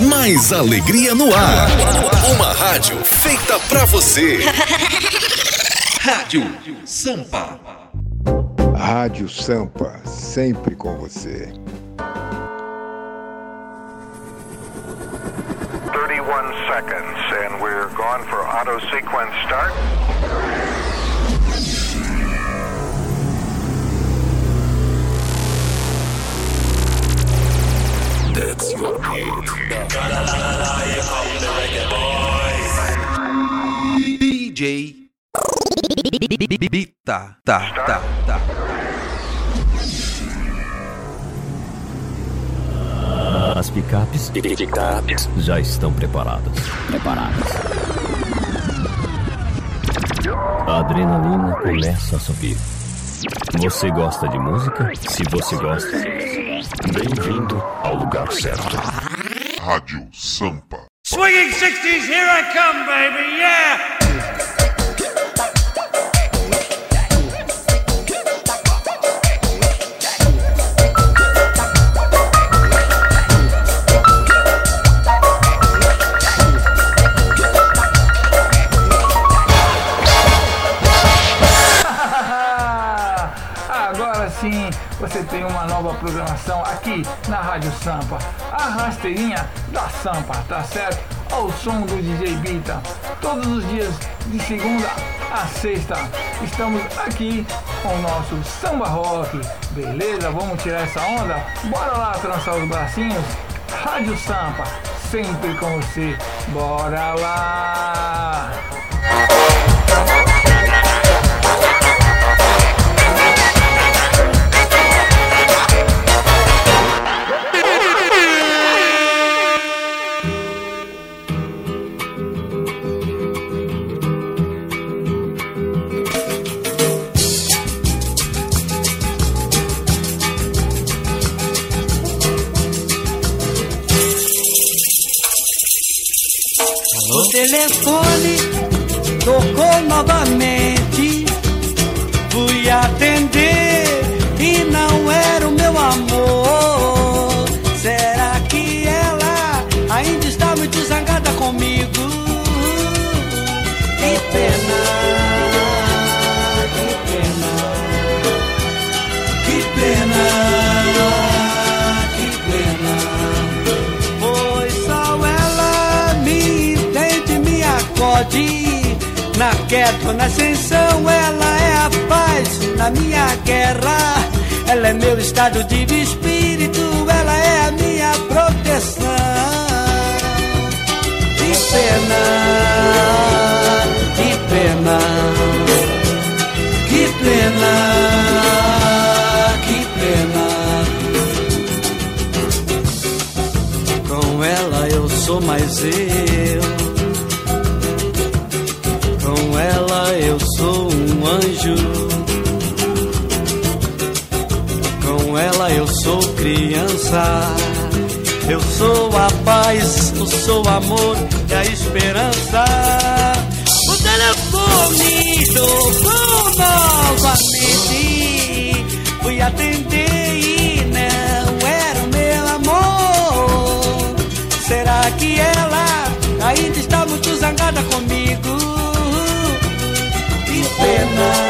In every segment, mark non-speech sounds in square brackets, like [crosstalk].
mais alegria no ar. Uma rádio feita pra você. [laughs] Rádio Sampa. Rádio Sampa, sempre com você. 31 seconds, and we're gone for auto sequence start. That's your DJ Bita, tá, tá, tá. As picapes, picapes já estão preparadas. Preparadas. A adrenalina começa a subir. Você gosta de música? Se você gosta, bem-vindo ao lugar certo. Rádio Sampa. Swinging 60s, here I come, baby, yeah! Programação aqui na Rádio Sampa. A rasteirinha da Sampa, tá certo? Ao som do DJ Bita. Todos os dias, de segunda a sexta, estamos aqui com o nosso samba rock. Beleza? Vamos tirar essa onda? Bora lá trançar os bracinhos? Rádio Sampa, sempre com você. Bora lá! O Ou na ascensão, ela é a paz na minha guerra. Ela é meu estado de espírito, ela é a minha proteção. Que pena, que pena, que pena, que pena. Com ela eu sou mais eu. Com ela eu sou criança. Eu sou a paz, eu sou o amor e a esperança. O telefone tocou novamente. Fui atender e não era o meu amor. Será que ela ainda está muito zangada comigo? Que pena,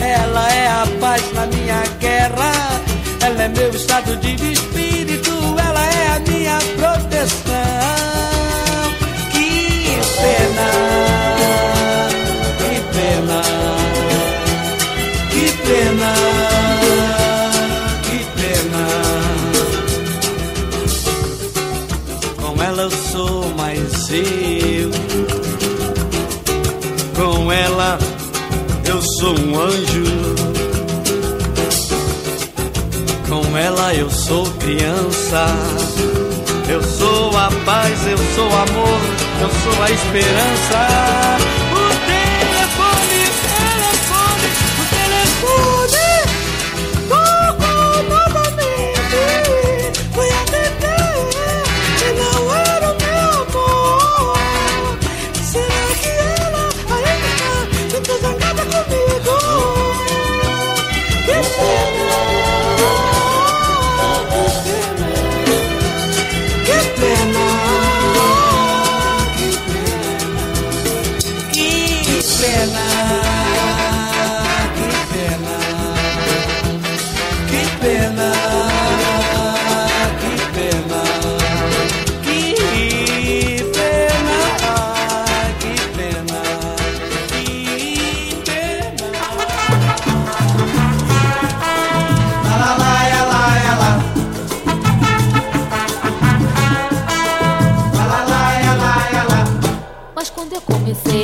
Ela é a paz na minha guerra. Ela é meu estado de espírito, sou um anjo. Com ela eu sou criança. Eu sou a paz, eu sou amor, eu sou a esperança.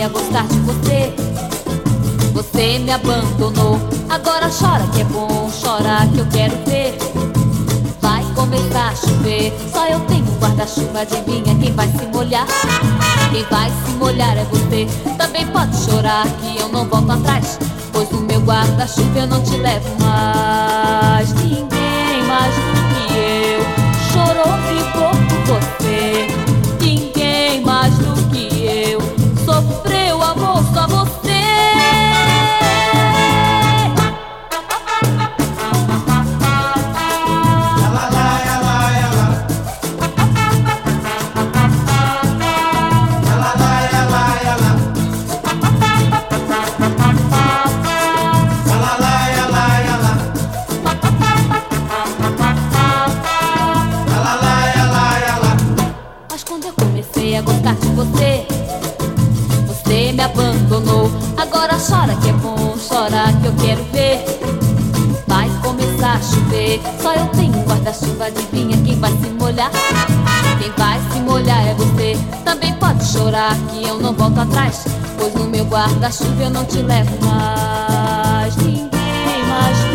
a gostar de você. Você me abandonou, agora chora que é bom, chora que eu quero ver. Vai começar a chover, só eu tenho um guarda-chuva, adivinha quem vai se molhar? Quem vai se molhar é você, também pode chorar que eu não volto atrás. Pois no meu guarda-chuva eu não te levo mais, ninguém mais. Só eu tenho guarda-chuva, adivinha quem vai se molhar? Quem vai se molhar é você. Também pode chorar que eu não volto atrás. Pois no meu guarda-chuva eu não te levo mais. Ninguém mais.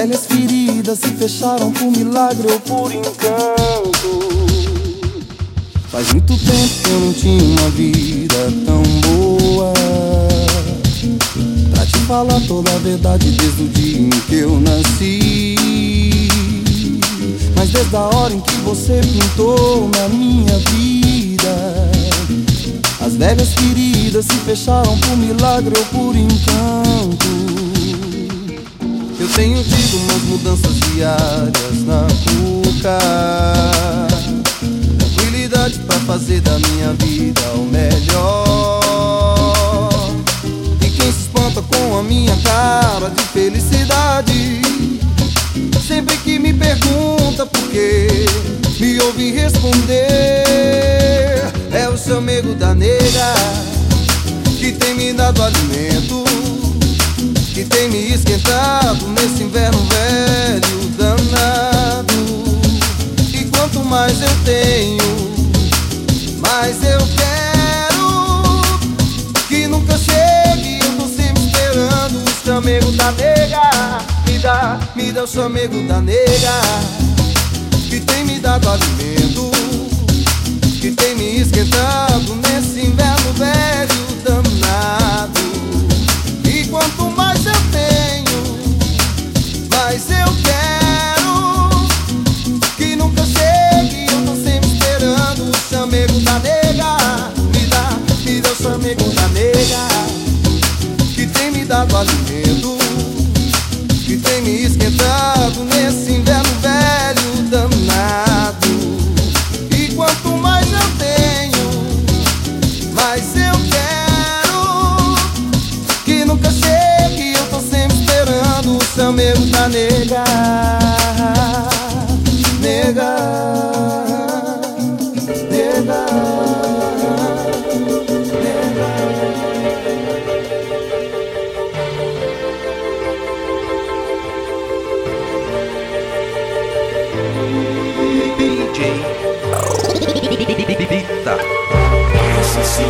Velhas feridas se fecharam por milagre ou por encanto. Faz muito tempo que eu não tinha uma vida tão boa. Pra te falar toda a verdade desde o dia em que eu nasci. Mas desde a hora em que você pintou na minha vida, as velhas feridas se fecharam por milagre ou por encanto. Eu tenho tido umas mudanças diárias na cuca. Tranquilidade pra fazer da minha vida o melhor. E quem se espanta com a minha cara de felicidade? Sempre que me pergunta por quê Me ouve responder É o seu amigo da nega Que tem me dado alimento que tem me esquentado nesse inverno velho danado. E quanto mais eu tenho, mais eu quero que nunca chegue. Eu tô sempre esperando o chamego da nega. Me dá, me dá o chamego da nega que tem me dado alimento, que tem me esquentado nesse inverno velho danado. Mais eu quero que nunca chegue. Eu tô sempre esperando o chamego da nega, nega, Esse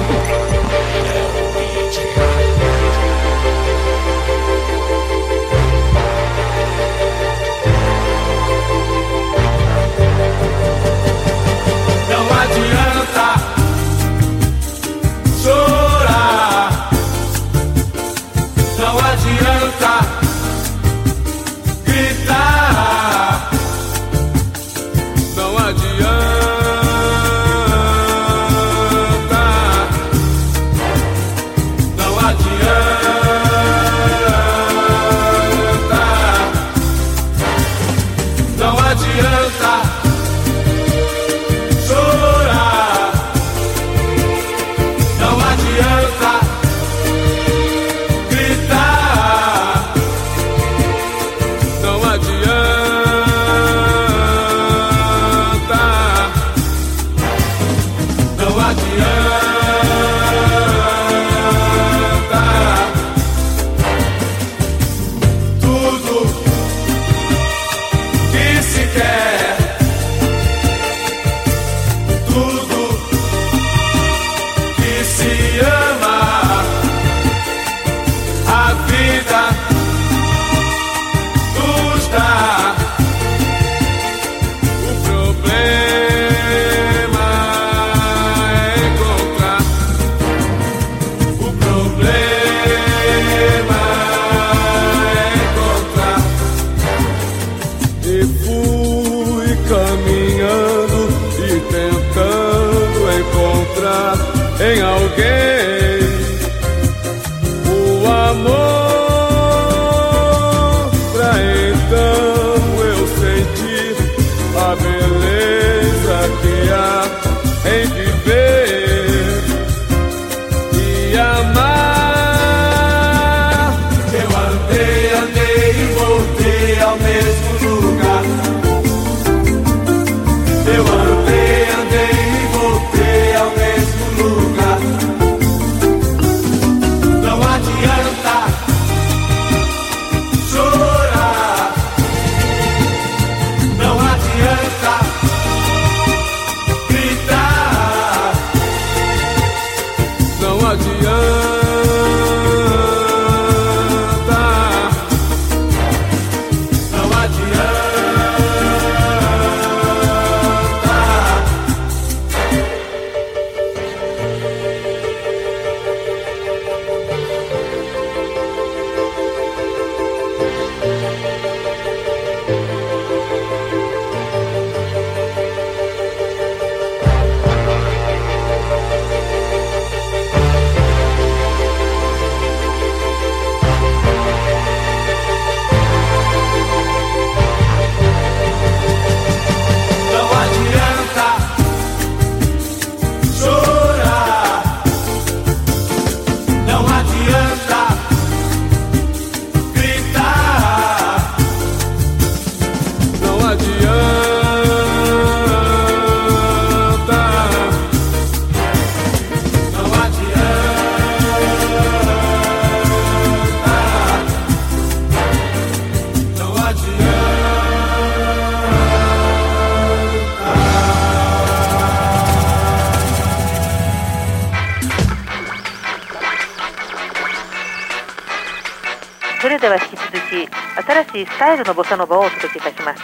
ースタイルのボサノバをお届けいたします。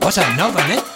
ボサノバね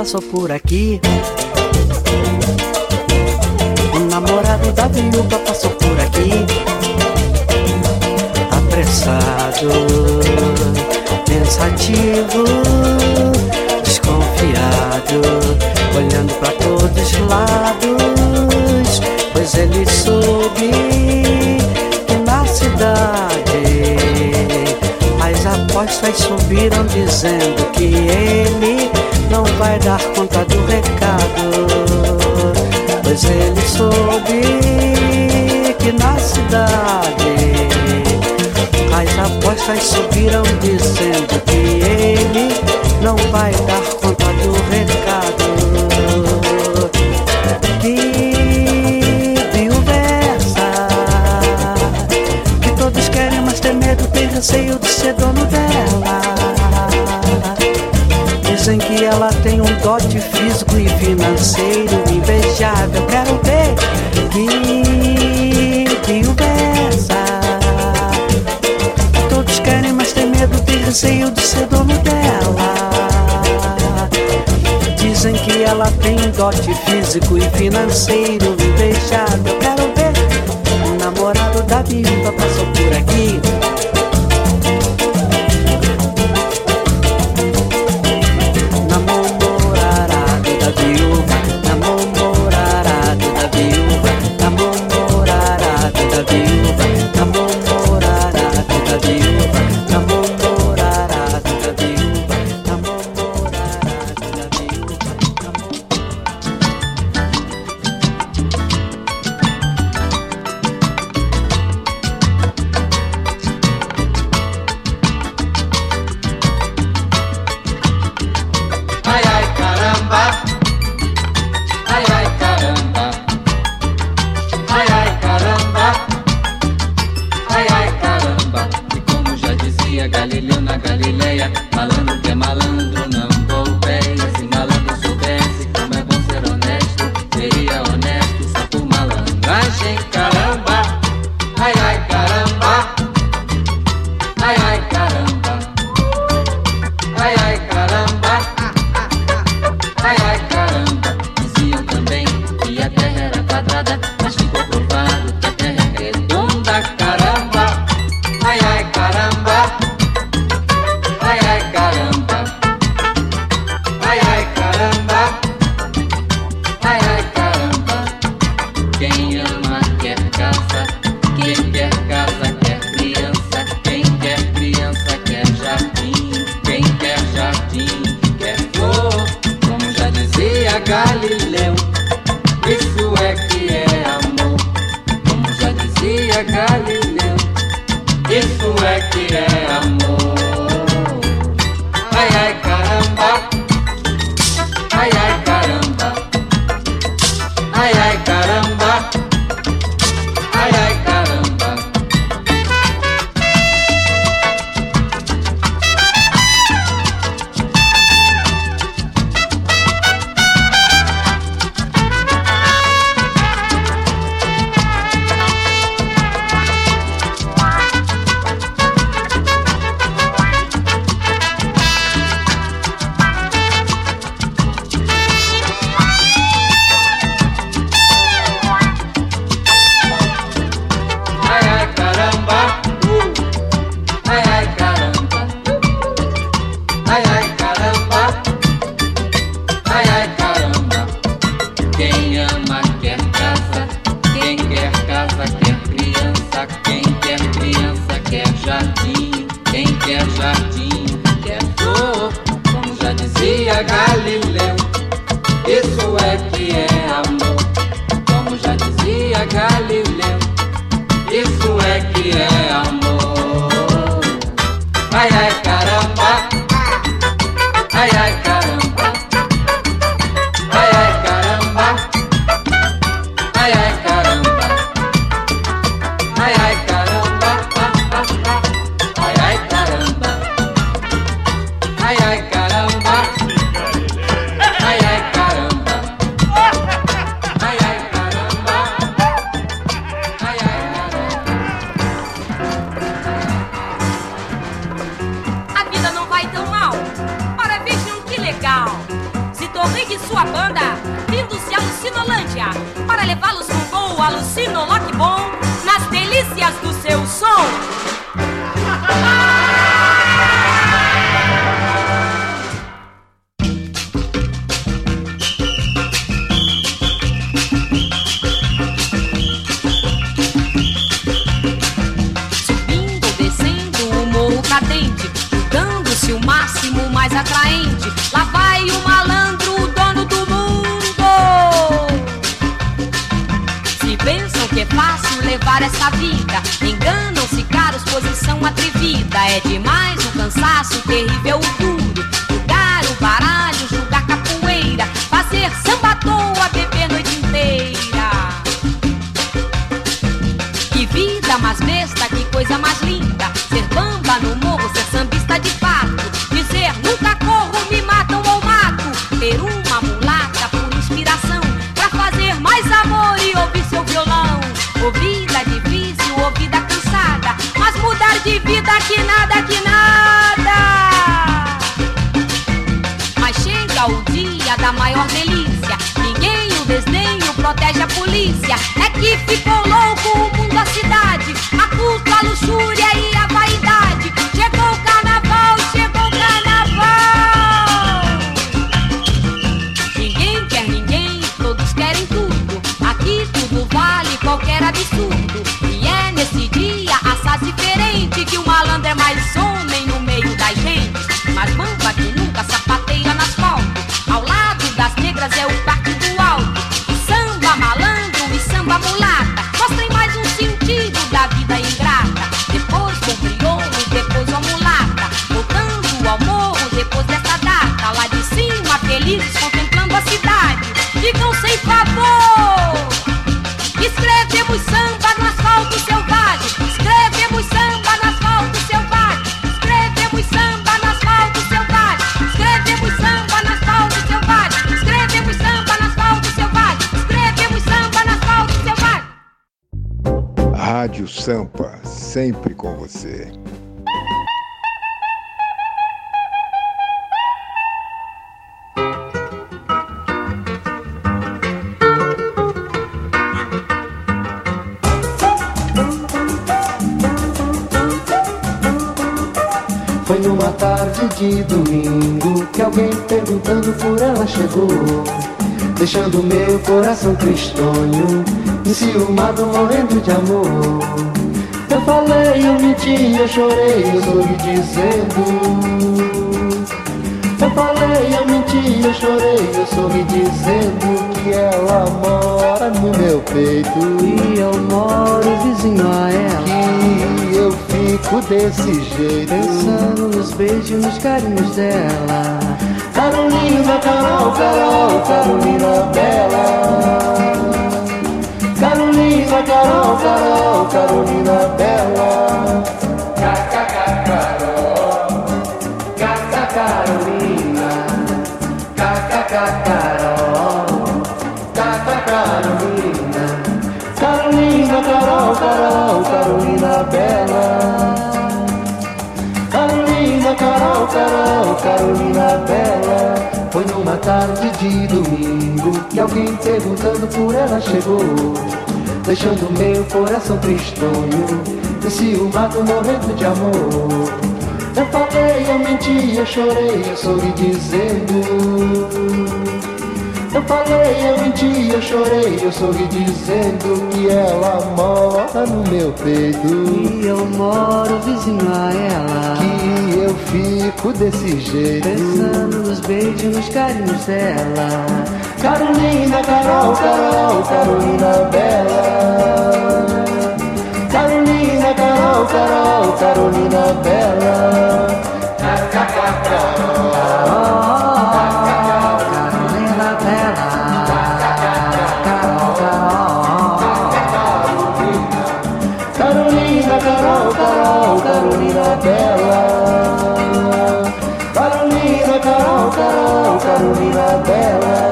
passou por aqui. físico e financeiro me deixado. Eu quero ver o namorado da viúva passou por aqui. Escrevemos samba no asfalto selvagem. Escrevemos samba no asfalto selvagem. Escrevemos samba no asfalto selvagem. Escrevemos samba no asfalto selvagem. Escrevemos samba no asfalto selvagem. Escrevemos samba no asfalto selvagem. Rádio Sampa, sempre com você. Foi numa tarde de domingo que alguém perguntando por ela chegou, deixando meu coração tristonho, enciumado, morrendo de amor. Eu falei, eu menti, eu chorei, eu soube dizendo. Eu falei, eu menti, eu chorei, eu soube dizendo que ela mora no meu peito. E eu moro vizinho a ela. Que fico desse jeito. Pensando nos beijos nos carinhos dela. Carolina, Carol, Carol, Carolina Bela. Carolina, Carol, Carol, Carolina Bela. Carol, Carol, Carolina Bela. Carolina, Carol, Carol, Carolina Bela. Foi numa tarde de domingo que alguém perguntando por ela chegou, deixando meu coração tristonho, enciumado, morrendo de amor. Eu falei, eu menti, eu chorei, eu sorri dizendo. Eu falei, eu menti, eu chorei, eu sorri dizendo que ela mora no meu peito. E eu moro vizinho a ela. Que eu fico desse jeito. Pensando nos beijos nos carinhos dela. Carolina, Carol, Carol, Carolina Bela. Carolina, Carol, Carol, Carolina Bela. Carolina Bela.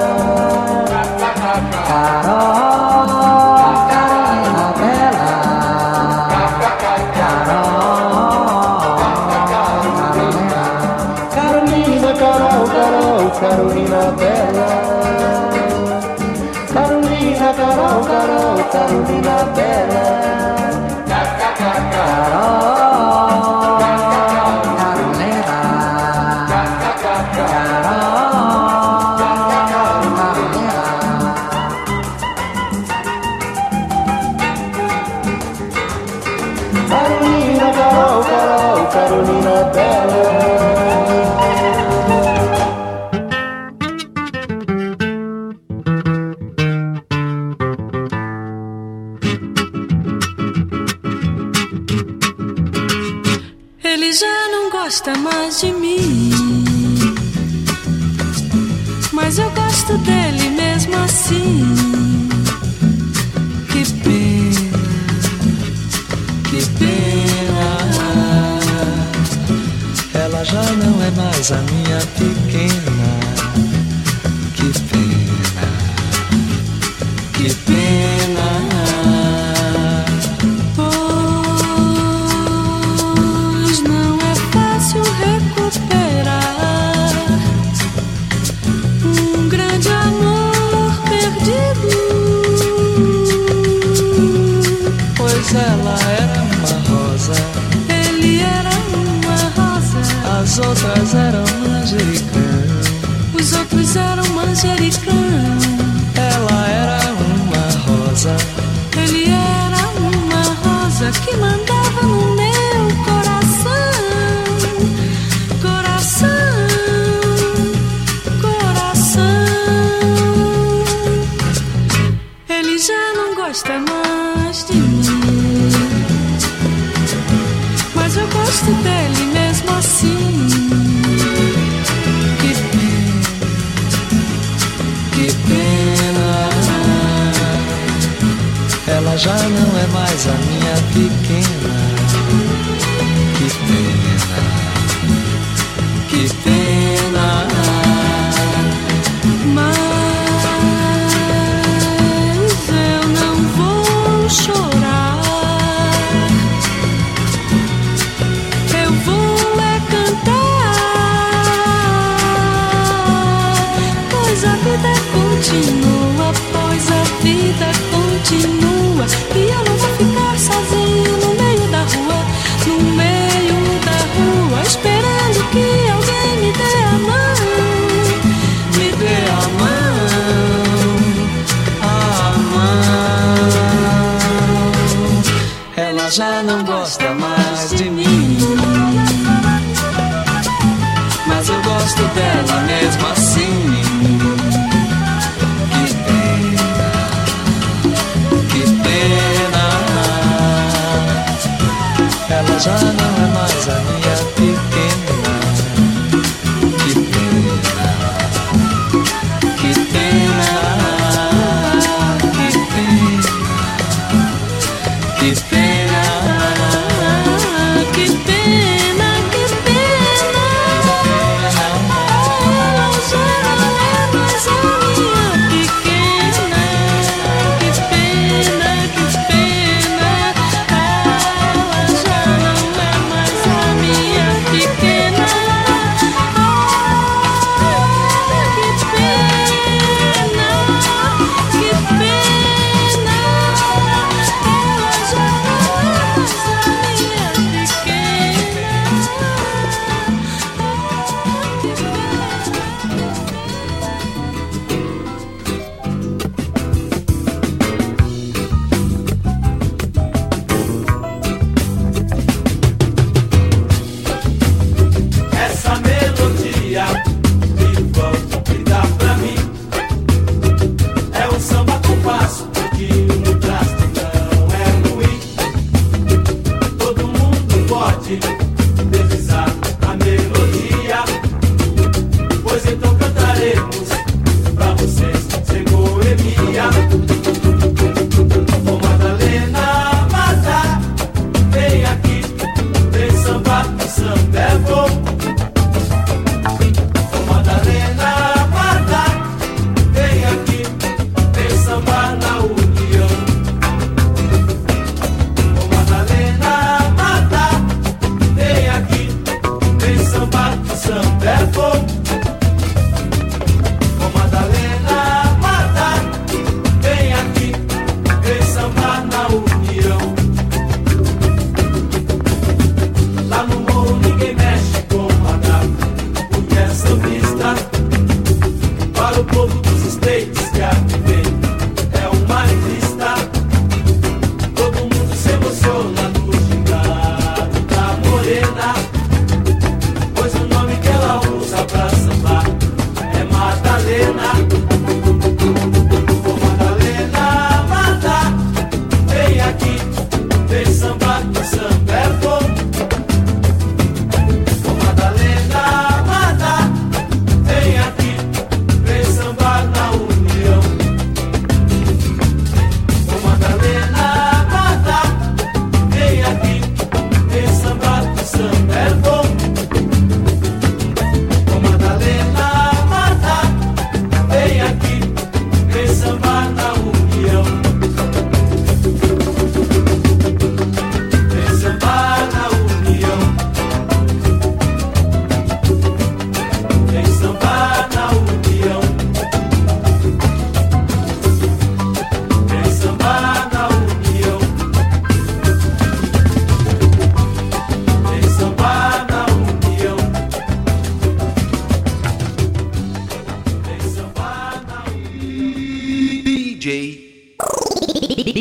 Pena. Ela já não é mais a minha pequena. As outras eram manjericão. os outros eram manjericão. Ela era uma rosa, Ele era uma rosa que mandava já não é mais a minha pequena. ela já não gosta mais de mim. Mas eu gosto dela mesmo assim. Que pena, que pena. Ela já não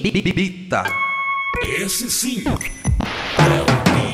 Bita. Esse sim é o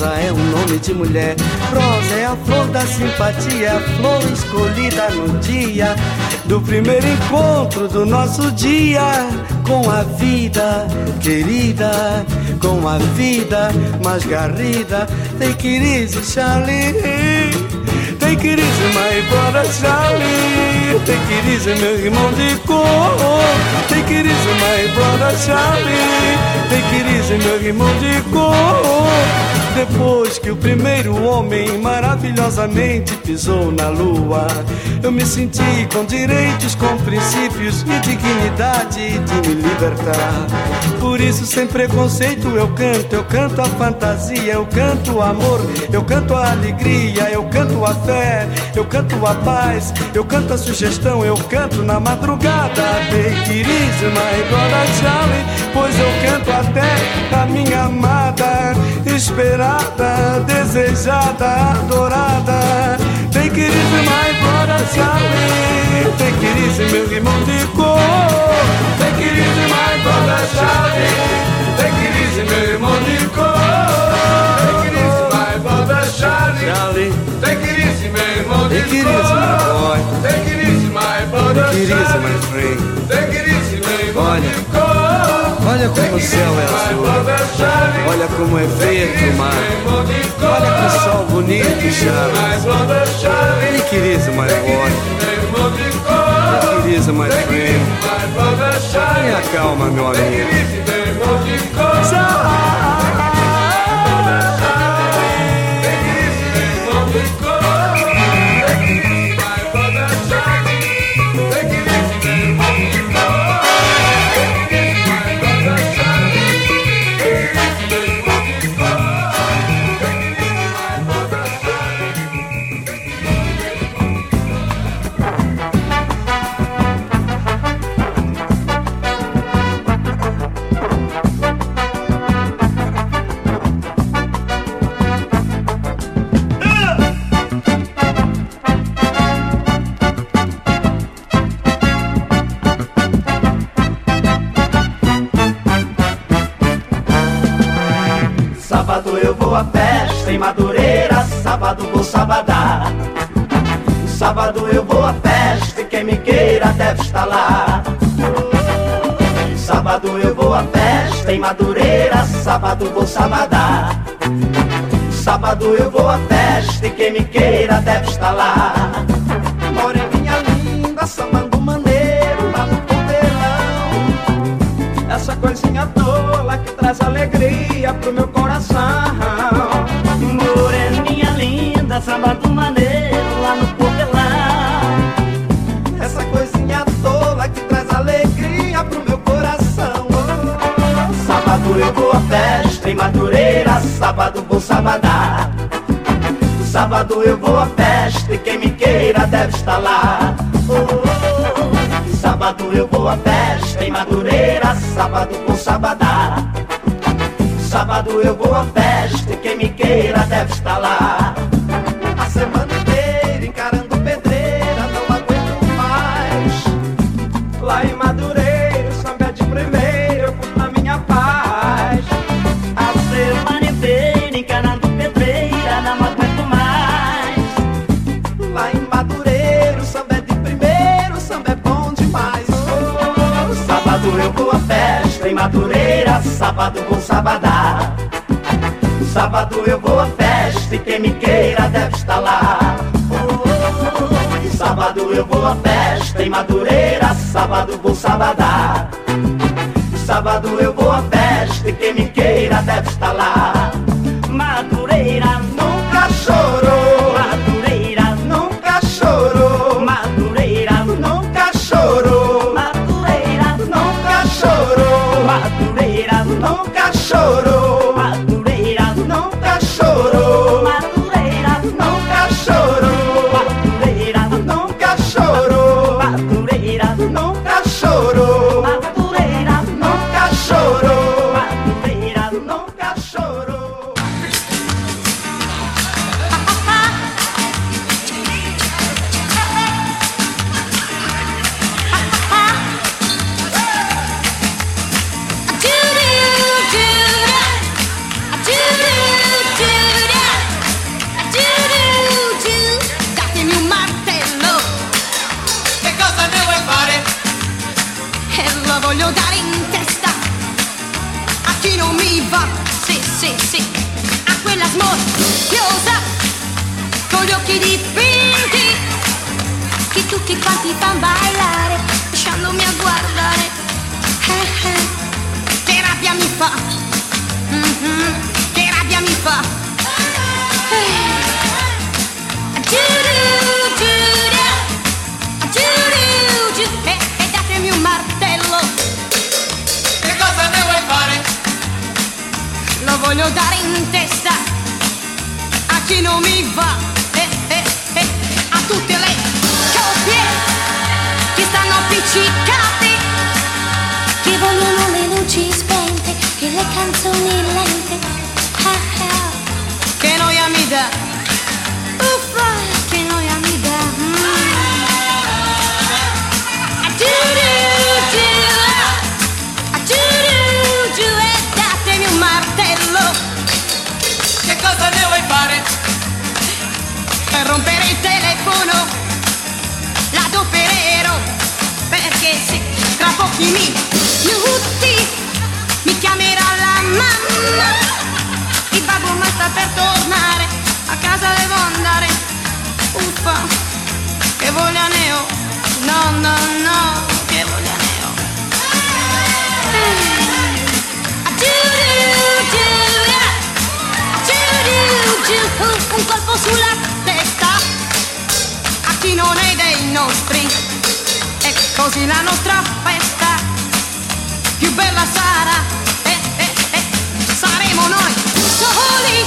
rosa é um nome de mulher. Rosa é a flor da simpatia, a flor escolhida no dia do primeiro encontro do nosso dia com a vida querida, com a vida mais garrida. Take it easy, Charlie. Take it easy, my brother Charlie. Take it meu irmão de cor. Take it easy, my brother Charlie. Take it meu irmão de cor. Depois que o primeiro homem maravilhosamente pisou na lua, eu me senti com direitos, com princípios e dignidade de me libertar. Por isso, sem preconceito, eu canto, eu canto a fantasia, eu canto o amor, eu canto a alegria, eu canto a fé, eu canto a paz, eu canto a sugestão, eu canto na madrugada. Take it easy, my Charlie, pois eu canto até a minha amada, esperada, desejada, adorada. Tem que ir mais embora, chave. Tem que ir meu irmão de cor. Tem que ir mais embora, chave. O céu é azul. Olha como é verde o mar. Olha que sol bonito, it easy, my boy. Take it easy, my friend. Tenha calma, meu amigo. Em Madureira, sábado vou sabadar. Sábado eu vou à festa e quem me queira deve estar lá. Sábado eu vou à festa em Madureira, sábado vou sabadar. Sábado eu vou à festa e quem me queira deve estar lá. Moreninha linda, sambando maneiro lá no ponteirão. Essa coisinha tola que traz alegria pro meu eu vou à festa em Madureira, sábado vou sabadar. Sábado eu vou à festa e quem me queira deve estar lá. Oh, sábado eu vou à festa em Madureira, sábado vou sabadar. Sábado eu vou à festa e quem me queira deve estar lá. A semana sábado vou sabadar. Sábado eu vou à festa e quem me queira deve estar lá. Sábado eu vou à festa em Madureira, sábado vou sabadar. Sábado eu vou à festa e quem me queira deve estar lá. Sì, sì, a quella smorfiosa con gli occhi dipinti che tutti quanti fan bailare lasciandomi a guardare. Eh, eh, che rabbia mi fa, Mhm, che rabbia mi fa. Eh. Voglio dare in testa a chi non mi va. Eh, eh, eh, a tutte le coppie che stanno appiccicate, che vogliono le luci spente e le canzoni lente. Ah, ah. Che noia mi dà, telefono l'adopererò perché se tra pochi minuti mi chiamerà la mamma. Il babbo ma sta per tornare a casa devo andare. Uffa che voglia ne ho. No no no che voglia ne ho. Un colpo sulla a chi non è dei nostri. E così la nostra festa. Più bella sarà. Eh, eh, eh, saremo noi soli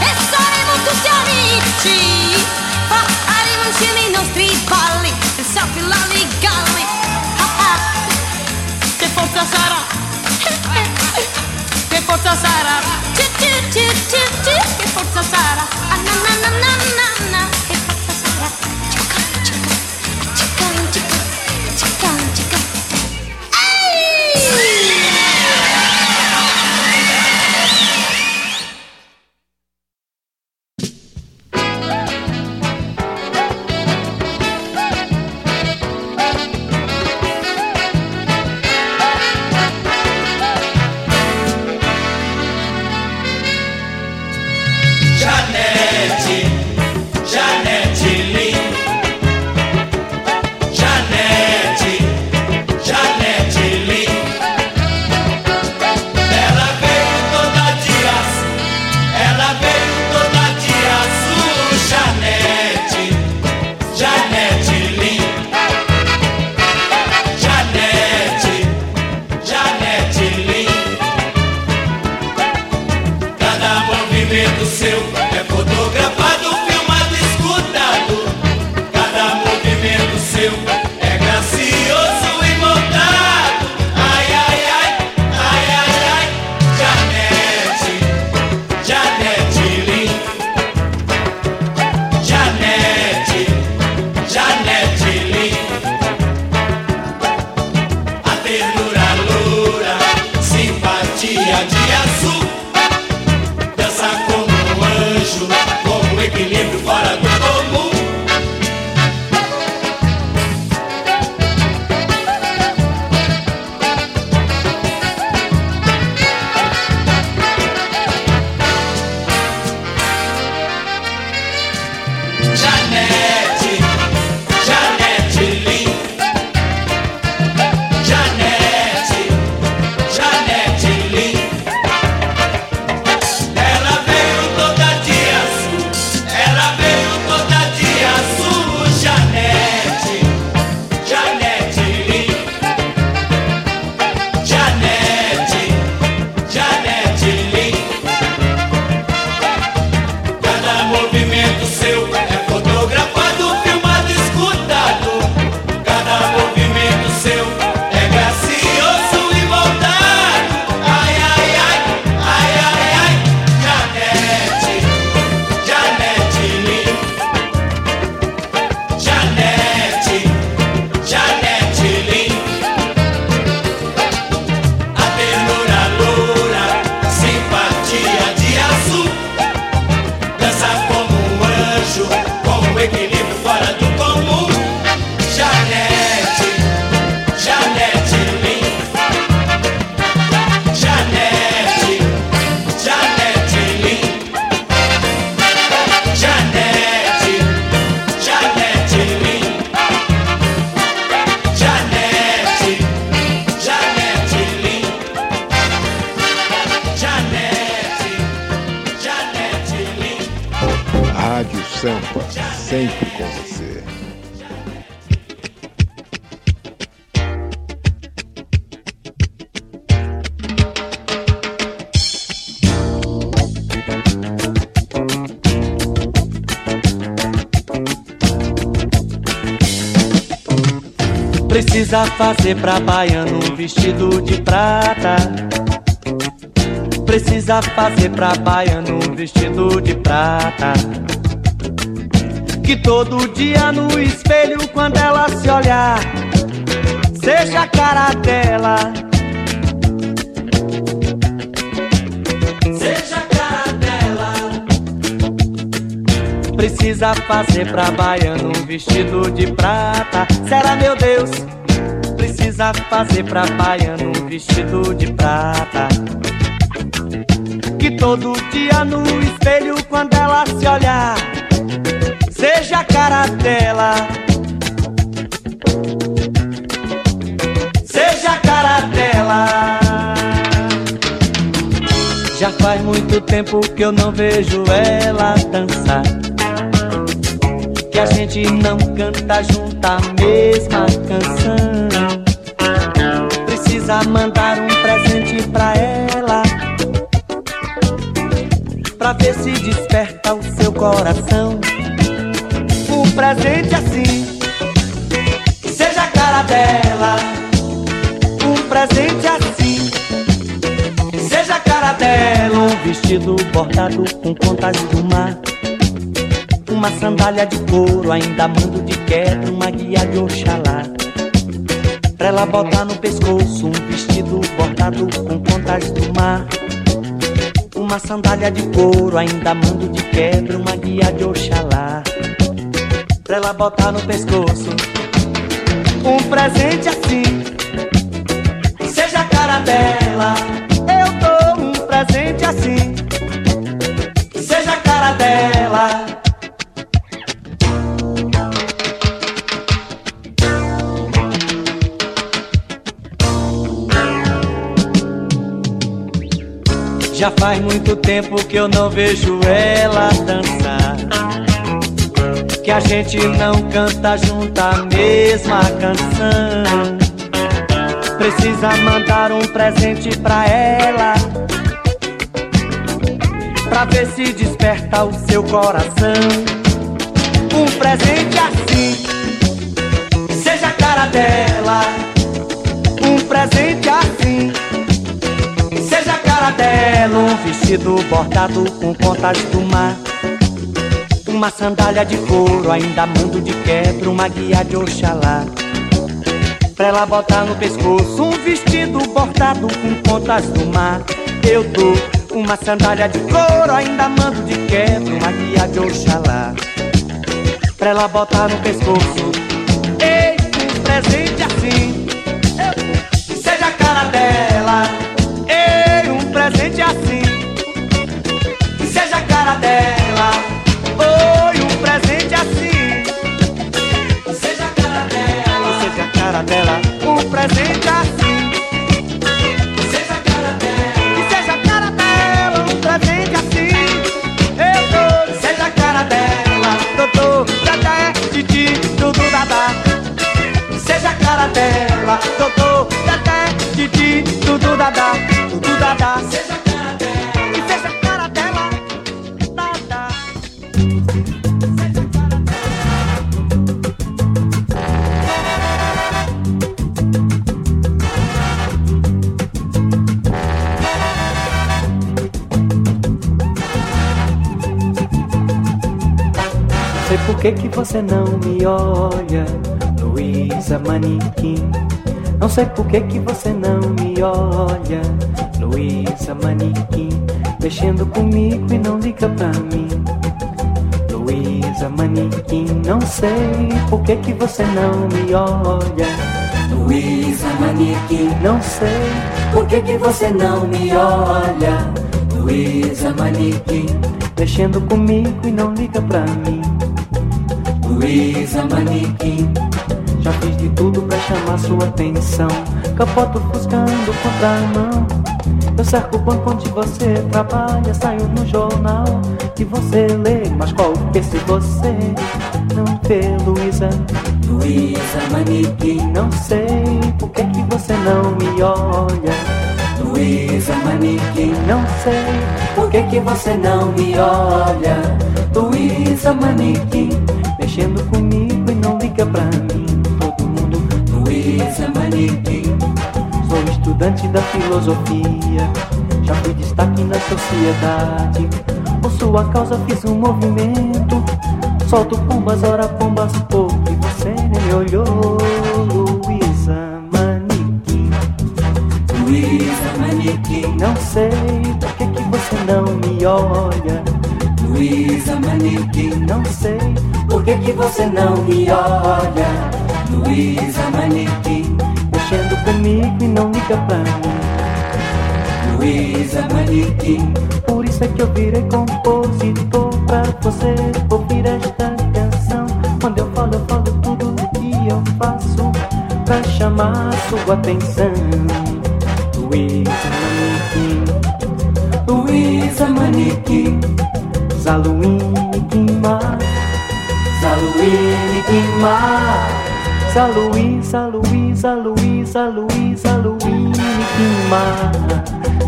e saremo tutti amici. Faremo insieme i nostri balli. E selfie lalli galli Ah, ah. che forza sarà? Che forza sarà? Che forza sarà? Ah, na, na, na, Precisa fazer pra baiano um vestido de prata. Precisa fazer pra baiano um vestido de prata. Que todo dia no espelho, quando ela se olhar, seja a cara dela. Seja cara dela. Precisa fazer pra baiano um vestido de prata. Será, meu Deus? Precisa fazer pra baiano um vestido de prata. Que todo dia no espelho, quando ela se olhar, seja a cara dela. Seja a cara dela. Já faz muito tempo que eu não vejo ela dançar. Que a gente não canta junto a mesma canção. Precisa mandar um presente pra ela. Pra ver se desperta o seu coração. Um presente assim, que seja a cara dela. Um presente assim, que seja a cara dela. Um vestido bordado com contas do mar. Uma sandália de couro, ainda mando de quebra, uma guia de Oxalá. Pra ela botar no pescoço um vestido bordado com contas do mar. Uma sandália de couro, ainda mando de quebra, uma guia de Oxalá. Pra ela botar no pescoço um presente faz muito tempo que eu não vejo ela dançar. Que a gente não canta junto a mesma canção. Precisa mandar um presente pra ela. Pra ver se desperta o seu coração. Um presente assim, seja a cara dela. Um presente assim um vestido bordado com contas do mar. Uma sandália de couro, ainda mando de quebra, uma guia de Oxalá. Pra ela botar no pescoço um vestido bordado com contas do mar. Eu dou uma sandália de couro, ainda mando de quebra, uma guia de Oxalá. Pra ela botar no pescoço, ei, um presente assim. Dela Doutor, Dedé, Titi, tudo dadá tudo dada. Seja a cara dela, que seja cara dela, dada. Sei por que que você não me olha, Luísa Manequim. Não sei por que que você não me olha, Luísa Manequim, mexendo comigo e não liga pra mim. Luísa Manequim, não sei por que que você não me olha, Luísa Manequim, não sei por que que você não me olha, Luísa Manequim, mexendo comigo e não liga pra mim. Luísa Manequim. Já fiz de tudo pra chamar sua atenção. Capoto buscando contramão. Eu cerco o banco onde você trabalha. Saio no jornal que você lê. Mas qual que se você vê, Luísa? Luísa Manequim, não sei por que que você não me olha. Luísa Manequim, não sei por que que você não me olha. Luísa Manequim, mexendo comigo e não liga pra mim. Sou estudante da filosofia. Já fui destaque na sociedade. Por sua causa fiz um movimento. Solto pombas, ora pombas pouco e você nem me olhou. Luísa Manequim, Luísa Manequim, não sei por que que você não me olha. Luísa Manequim, não sei por que que você não me olha. Luísa Manequim, mexendo comigo e não liga pra mim. Luísa Manequim, por isso é que eu virei compositor pra você ouvir esta canção. Quando eu falo, eu falo tudo o que eu faço pra chamar sua atenção. Luísa Manequim, Luísa Manequim, Zaluíne Guimar, Zaluíne Guimar, Zaluísa, Luísa, Luísa, Luísa, Luíne Guimar,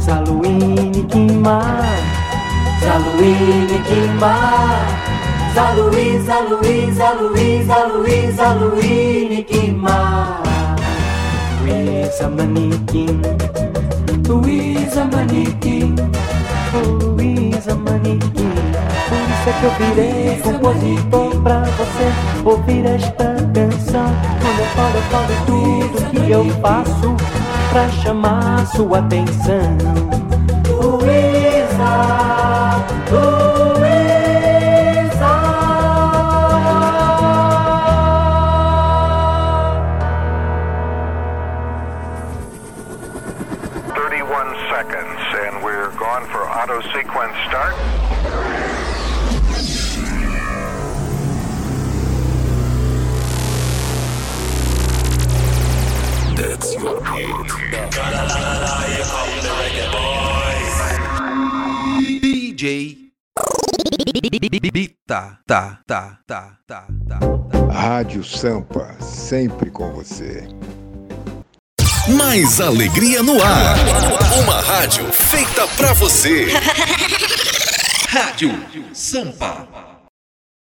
Zaluíne Guimar, Zaluíne Guimar, Zaluísa, Luísa, Luísa, Luísa, Luíne Guimar, Luísa Manequim, Luísa Manequim, oh, Luísa Manequim. Que eu virei compositor pra você ouvir esta canção. Quando eu falo, eu falo tudo que eu faço pra chamar sua atenção. Luísa, Thirty-one seconds, and we're gone for auto sequence start. DJ Bita, tá, tá, tá, tá, tá. Rádio Sampa, sempre com você. Mais alegria no ar. Uma rádio feita pra você. [laughs] Rádio Sampa.